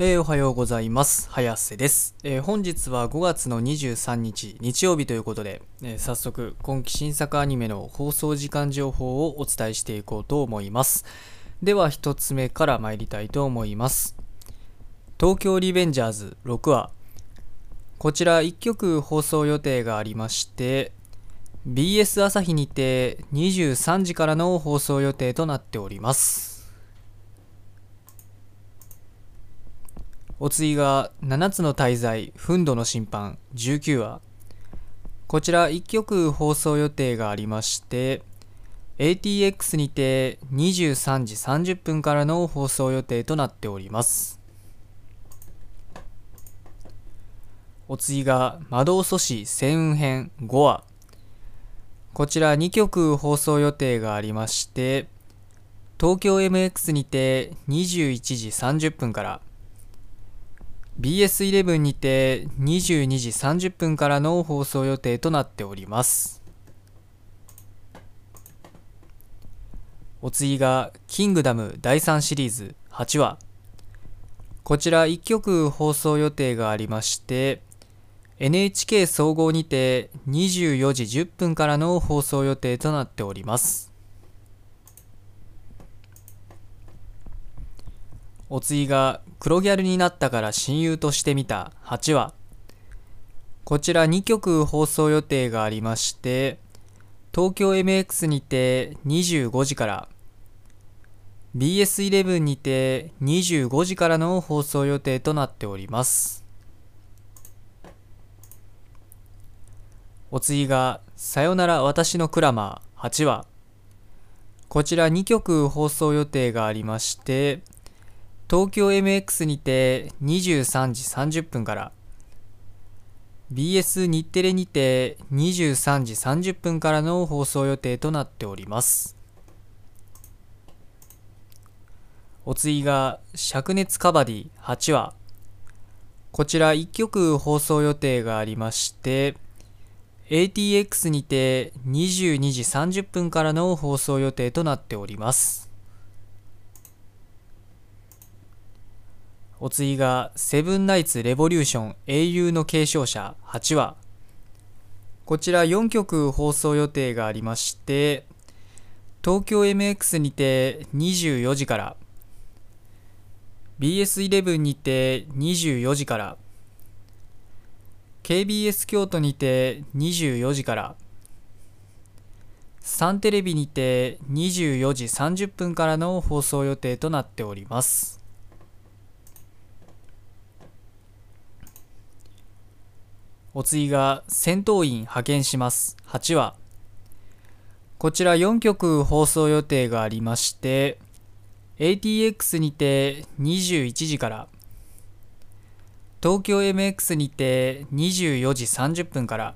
えーおはようございます。早瀬です、えー本日は5月の23日日曜日ということで、えー早速今期新作アニメの放送時間情報をお伝えしていこうと思います。では一つ目から参りたいと思います。東京リベンジャーズ6話。こちら1曲放送予定がありまして、BS 朝日にて23時からの放送予定となっております。お次が7つの大罪憤怒の審判19話。こちら1曲放送予定がありまして ATX にて23時30分からの放送予定となっております。お次が魔導阻止戦雲編5話。こちら2曲放送予定がありまして東京 MX にて21時30分から BS11 にて22時30分からの放送予定となっております。お次が「キングダム」第3シリーズ8話こちら1曲放送予定がありまして NHK 総合にて24時10分からの放送予定となっております。お次が黒ギャルになったから親友としてみた。8話こちら2曲放送予定がありまして東京 MX にて25時から BS11 にて25時からの放送予定となっております。お次が「さよなら私のクラマー」8話こちら2曲放送予定がありまして東京 MX にて23時30分から BS 日テレにて23時30分からの放送予定となっております。お次が「灼熱カバディ」8話。こちら1曲放送予定がありまして ATX にて22時30分からの放送予定となっております。お次が「セブンナイツ・レボリューション英雄の継承者」8話こちら4曲放送予定がありまして東京 MX にて24時から BS11 にて24時から KBS 京都にて24時からサンテレビにて24時30分からの放送予定となっております。お次が戦闘員派遣します。8話こちら4曲放送予定がありまして ATX にて21時から東京 MX にて24時30分から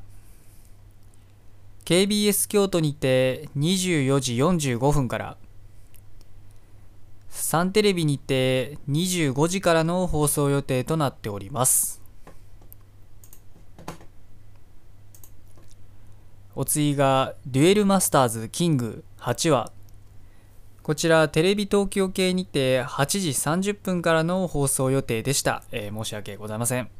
KBS 京都にて24時45分からサンテレビにて25時からの放送予定となっております。お次がデュエルマスターズキング8話。こちらテレビ東京系にて8時30分からの放送予定でした、えー申し訳ございません。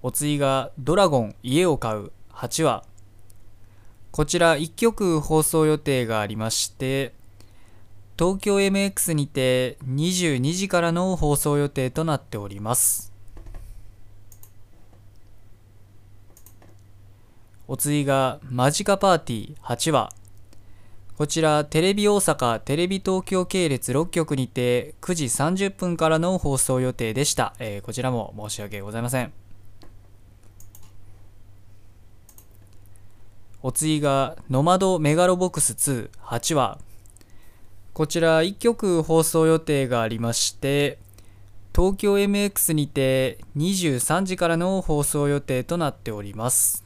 お次がドラゴン家を買う8話。こちら1曲放送予定がありまして東京 MX にて22時からの放送予定となっております。お次がマジカパーティー8話。こちらテレビ大阪テレビ東京系列6局にて9時30分からの放送予定でした、えーこちらも申し訳ございません。お次がノマドメガロボックス28話。こちら1曲放送予定がありまして東京 MX にて23時からの放送予定となっております。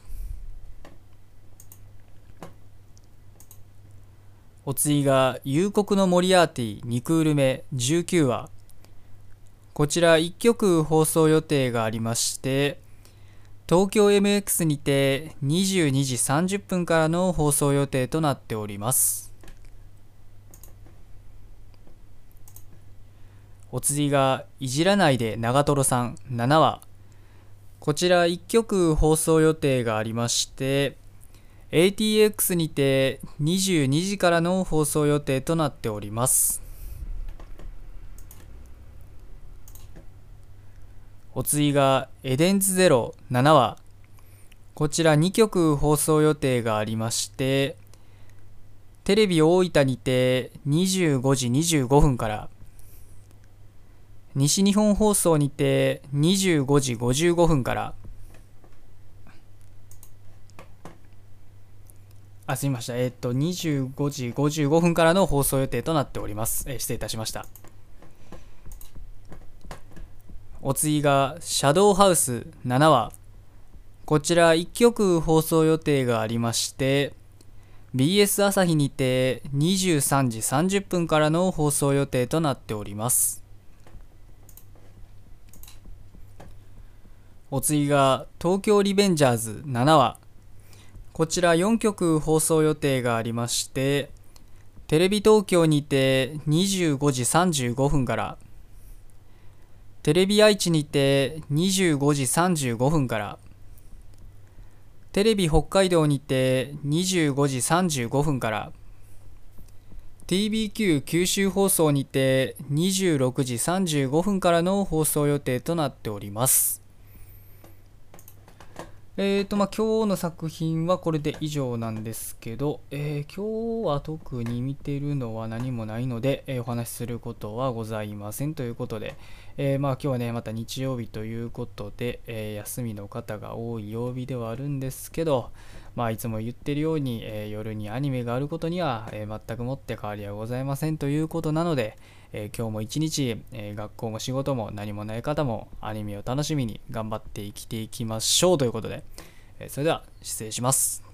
お次が「夕刻のモリアーティ2クール目19話」こちら1曲放送予定がありまして東京 MX にて22時30分からの放送予定となっております。お次がいじらないで長瀞さん7話。こちら1曲放送予定がありまして ATX にて22時からの放送予定となっております。お次がエデンズゼロ7話。こちら2曲放送予定がありましてテレビ大分にて25時25分から西日本放送にて25時55分からあすみません。えっ、と25時55分からの放送予定となっております、えー、失礼いたしました。お次がシャドウハウス7話。こちら1曲放送予定がありまして BS 朝日にて23時30分からの放送予定となっております。お次が東京リベンジャーズ7話。こちら4曲放送予定がありましてテレビ東京にて25時35分からテレビ愛知にて25時35分からテレビ北海道にて25時35分から TBQ 九州放送にて26時35分からの放送予定となっております。えーとまあ、今日の作品はこれで以上なんですけど、えー、今日は特に見てるのは何もないので、えー、お話しすることはございませんということで、え、まあ、今日はね、また日曜日ということで、え休みの方が多い曜日ではあるんですけど、まあ、いつも言ってるように、え夜にアニメがあることには、え全くもって変わりはございませんということなので、え今日も一日、え学校も仕事も何もない方もアニメを楽しみに頑張って生きていきましょうということで、えそれでは失礼します。